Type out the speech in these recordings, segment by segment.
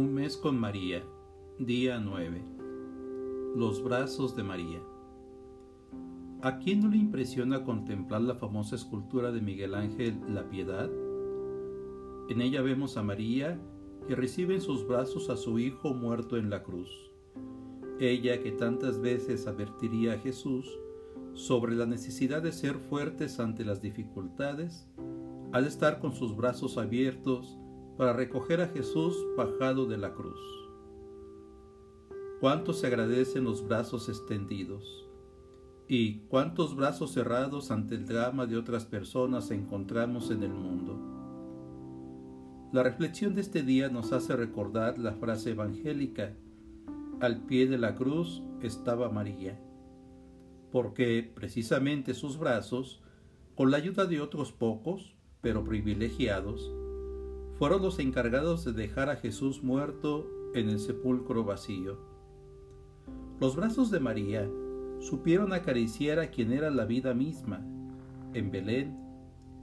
Un mes con María, día 9. Los brazos de María. ¿A quién no le impresiona contemplar la famosa escultura de Miguel Ángel La Piedad? En ella vemos a María que recibe en sus brazos a su hijo muerto en la cruz. Ella que tantas veces advertiría a Jesús sobre la necesidad de ser fuertes ante las dificultades, al estar con sus brazos abiertos para recoger a Jesús bajado de la cruz. Cuánto se agradecen los brazos extendidos y cuántos brazos cerrados ante el drama de otras personas encontramos en el mundo. La reflexión de este día nos hace recordar la frase evangélica, al pie de la cruz estaba María, porque precisamente sus brazos, con la ayuda de otros pocos, pero privilegiados, fueron los encargados de dejar a Jesús muerto en el sepulcro vacío. Los brazos de María supieron acariciar a quien era la vida misma. En Belén,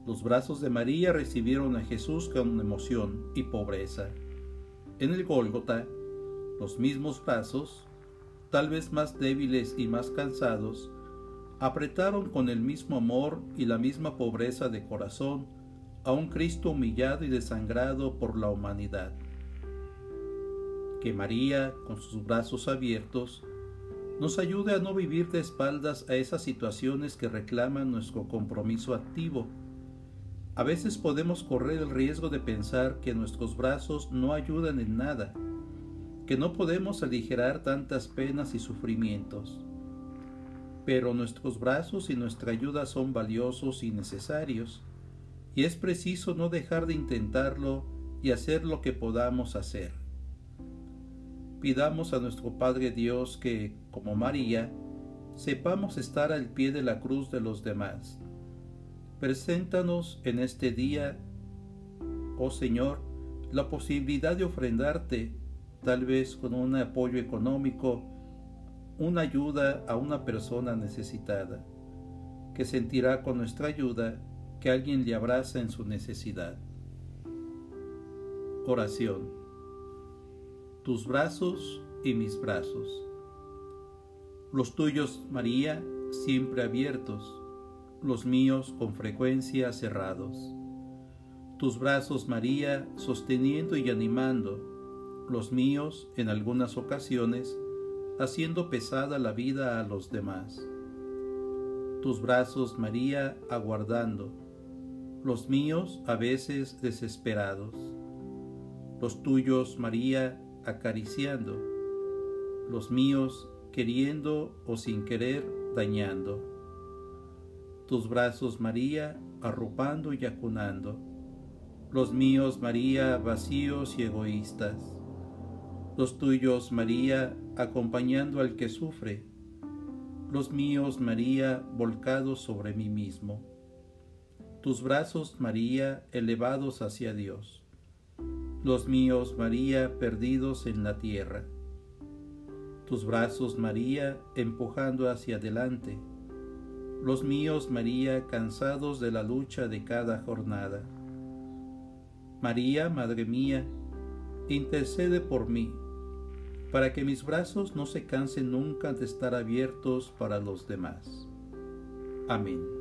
los brazos de María recibieron a Jesús con emoción y pobreza. En el Gólgota, los mismos brazos, tal vez más débiles y más cansados, apretaron con el mismo amor y la misma pobreza de corazón a un Cristo humillado y desangrado por la humanidad. Que María, con sus brazos abiertos, nos ayude a no vivir de espaldas a esas situaciones que reclaman nuestro compromiso activo. A veces podemos correr el riesgo de pensar que nuestros brazos no ayudan en nada, que no podemos aligerar tantas penas y sufrimientos. Pero nuestros brazos y nuestra ayuda son valiosos y necesarios y es preciso no dejar de intentarlo y hacer lo que podamos hacer. Pidamos a nuestro Padre Dios que, como María, sepamos estar al pie de la cruz de los demás. Preséntanos en este día, oh Señor, la posibilidad de ofrendarte, tal vez con un apoyo económico, una ayuda a una persona necesitada, que sentirá con nuestra ayuda que alguien le abraza en su necesidad. Oración. Tus brazos y mis brazos. Los tuyos, María, siempre abiertos, los míos con frecuencia cerrados. Tus brazos, María, sosteniendo y animando, los míos, en algunas ocasiones, haciendo pesada la vida a los demás. Tus brazos, María, aguardando, los míos a veces desesperados, los tuyos, María, acariciando, los míos queriendo o sin querer dañando, tus brazos, María, arropando y acunando, los míos, María, vacíos y egoístas, los tuyos, María, acompañando al que sufre, los míos, María, volcados sobre mí mismo tus brazos, María, elevados hacia Dios, los míos, María, perdidos en la tierra, tus brazos, María, empujando hacia adelante, los míos, María, cansados de la lucha de cada jornada. María, Madre mía, intercede por mí, para que mis brazos no se cansen nunca de estar abiertos para los demás. Amén.